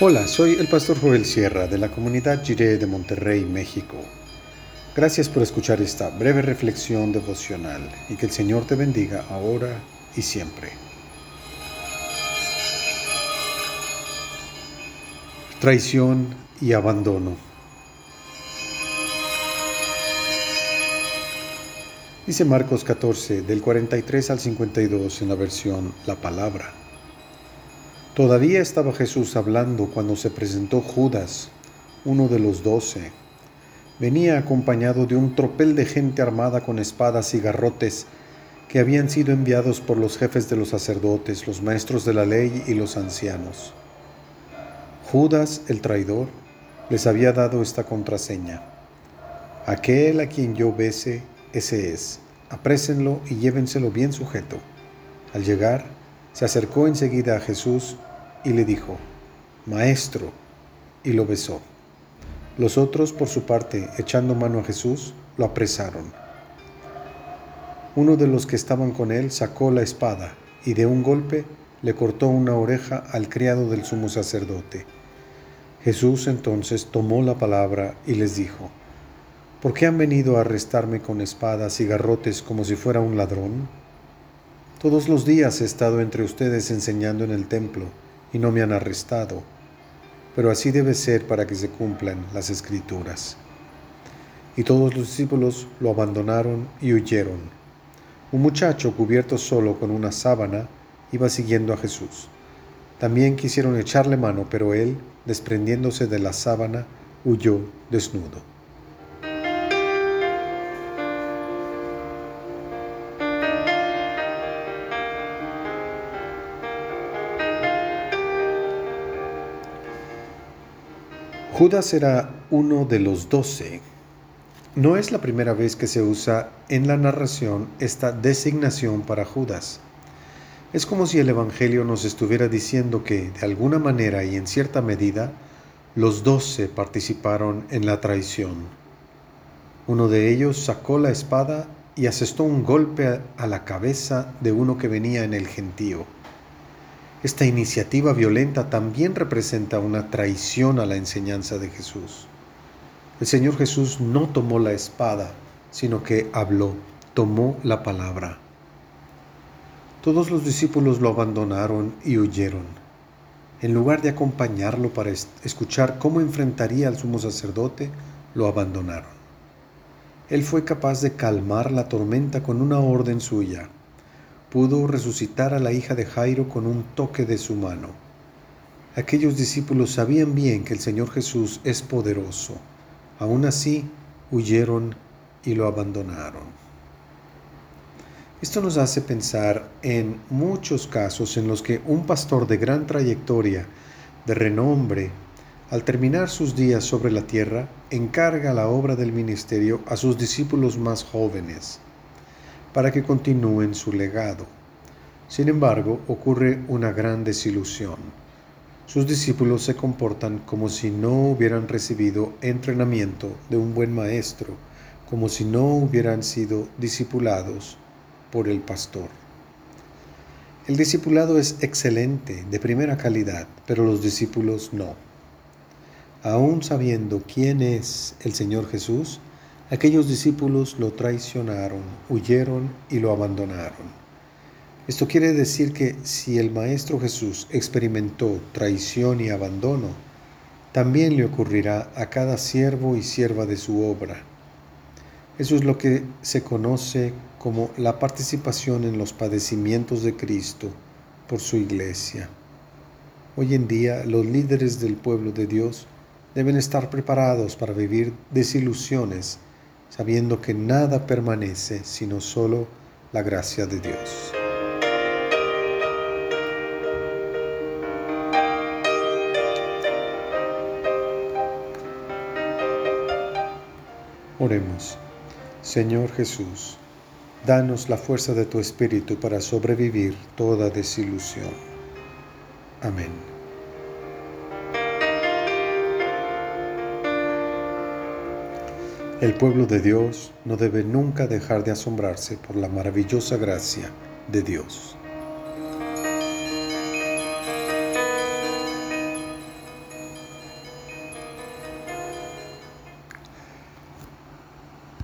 Hola, soy el pastor Joel Sierra de la comunidad Jiré de Monterrey, México. Gracias por escuchar esta breve reflexión devocional y que el Señor te bendiga ahora y siempre. Traición y abandono. Dice Marcos 14, del 43 al 52 en la versión La Palabra. Todavía estaba Jesús hablando cuando se presentó Judas, uno de los doce. Venía acompañado de un tropel de gente armada con espadas y garrotes que habían sido enviados por los jefes de los sacerdotes, los maestros de la ley y los ancianos. Judas, el traidor, les había dado esta contraseña. Aquel a quien yo bese, ese es. Aprésenlo y llévenselo bien sujeto. Al llegar, se acercó enseguida a Jesús y le dijo, Maestro, y lo besó. Los otros, por su parte, echando mano a Jesús, lo apresaron. Uno de los que estaban con él sacó la espada y de un golpe le cortó una oreja al criado del sumo sacerdote. Jesús entonces tomó la palabra y les dijo, ¿por qué han venido a arrestarme con espadas y garrotes como si fuera un ladrón? Todos los días he estado entre ustedes enseñando en el templo y no me han arrestado, pero así debe ser para que se cumplan las escrituras. Y todos los discípulos lo abandonaron y huyeron. Un muchacho cubierto solo con una sábana iba siguiendo a Jesús. También quisieron echarle mano, pero él, desprendiéndose de la sábana, huyó desnudo. Judas era uno de los doce. No es la primera vez que se usa en la narración esta designación para Judas. Es como si el Evangelio nos estuviera diciendo que, de alguna manera y en cierta medida, los doce participaron en la traición. Uno de ellos sacó la espada y asestó un golpe a la cabeza de uno que venía en el gentío. Esta iniciativa violenta también representa una traición a la enseñanza de Jesús. El Señor Jesús no tomó la espada, sino que habló, tomó la palabra. Todos los discípulos lo abandonaron y huyeron. En lugar de acompañarlo para escuchar cómo enfrentaría al sumo sacerdote, lo abandonaron. Él fue capaz de calmar la tormenta con una orden suya pudo resucitar a la hija de Jairo con un toque de su mano. Aquellos discípulos sabían bien que el Señor Jesús es poderoso. Aún así, huyeron y lo abandonaron. Esto nos hace pensar en muchos casos en los que un pastor de gran trayectoria, de renombre, al terminar sus días sobre la tierra, encarga la obra del ministerio a sus discípulos más jóvenes para que continúen su legado. Sin embargo, ocurre una gran desilusión. Sus discípulos se comportan como si no hubieran recibido entrenamiento de un buen maestro, como si no hubieran sido discipulados por el pastor. El discipulado es excelente, de primera calidad, pero los discípulos no. Aún sabiendo quién es el Señor Jesús, Aquellos discípulos lo traicionaron, huyeron y lo abandonaron. Esto quiere decir que si el Maestro Jesús experimentó traición y abandono, también le ocurrirá a cada siervo y sierva de su obra. Eso es lo que se conoce como la participación en los padecimientos de Cristo por su iglesia. Hoy en día los líderes del pueblo de Dios deben estar preparados para vivir desilusiones sabiendo que nada permanece sino solo la gracia de Dios. Oremos. Señor Jesús, danos la fuerza de tu Espíritu para sobrevivir toda desilusión. Amén. El pueblo de Dios no debe nunca dejar de asombrarse por la maravillosa gracia de Dios.